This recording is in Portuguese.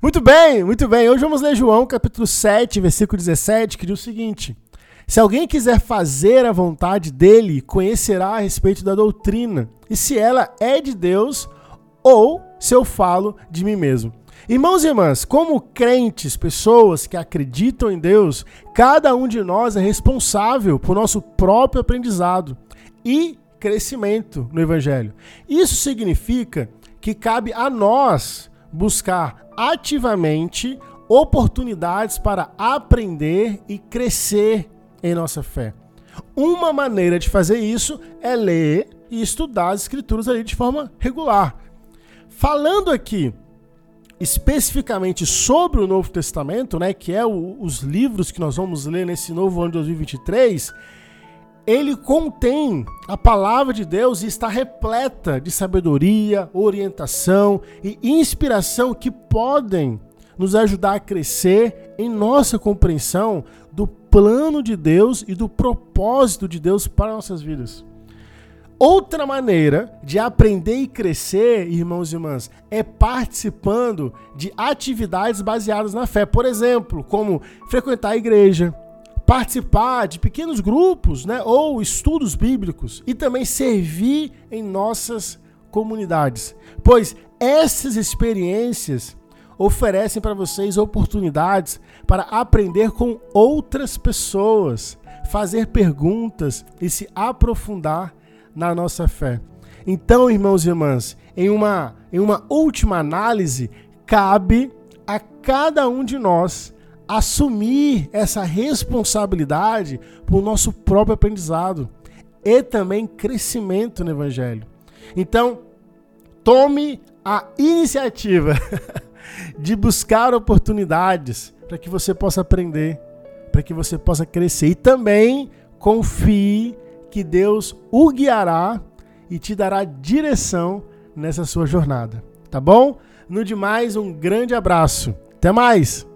Muito bem, muito bem. Hoje vamos ler João capítulo 7, versículo 17, que diz o seguinte: Se alguém quiser fazer a vontade dele, conhecerá a respeito da doutrina, e se ela é de Deus ou se eu falo de mim mesmo. Irmãos e irmãs, como crentes, pessoas que acreditam em Deus, cada um de nós é responsável por nosso próprio aprendizado e crescimento no Evangelho. Isso significa que cabe a nós buscar ativamente oportunidades para aprender e crescer em nossa fé. Uma maneira de fazer isso é ler e estudar as escrituras ali de forma regular. Falando aqui especificamente sobre o Novo Testamento, né, que é o, os livros que nós vamos ler nesse novo ano de 2023, ele contém a palavra de Deus e está repleta de sabedoria, orientação e inspiração que podem nos ajudar a crescer em nossa compreensão do plano de Deus e do propósito de Deus para nossas vidas. Outra maneira de aprender e crescer, irmãos e irmãs, é participando de atividades baseadas na fé. Por exemplo, como frequentar a igreja, participar de pequenos grupos, né, ou estudos bíblicos e também servir em nossas comunidades. Pois essas experiências oferecem para vocês oportunidades para aprender com outras pessoas, fazer perguntas e se aprofundar na nossa fé. Então, irmãos e irmãs, em uma, em uma última análise, cabe a cada um de nós assumir essa responsabilidade por nosso próprio aprendizado e também crescimento no Evangelho. Então, tome a iniciativa de buscar oportunidades para que você possa aprender, para que você possa crescer e também confie que Deus o guiará e te dará direção nessa sua jornada, tá bom? No demais, um grande abraço. Até mais!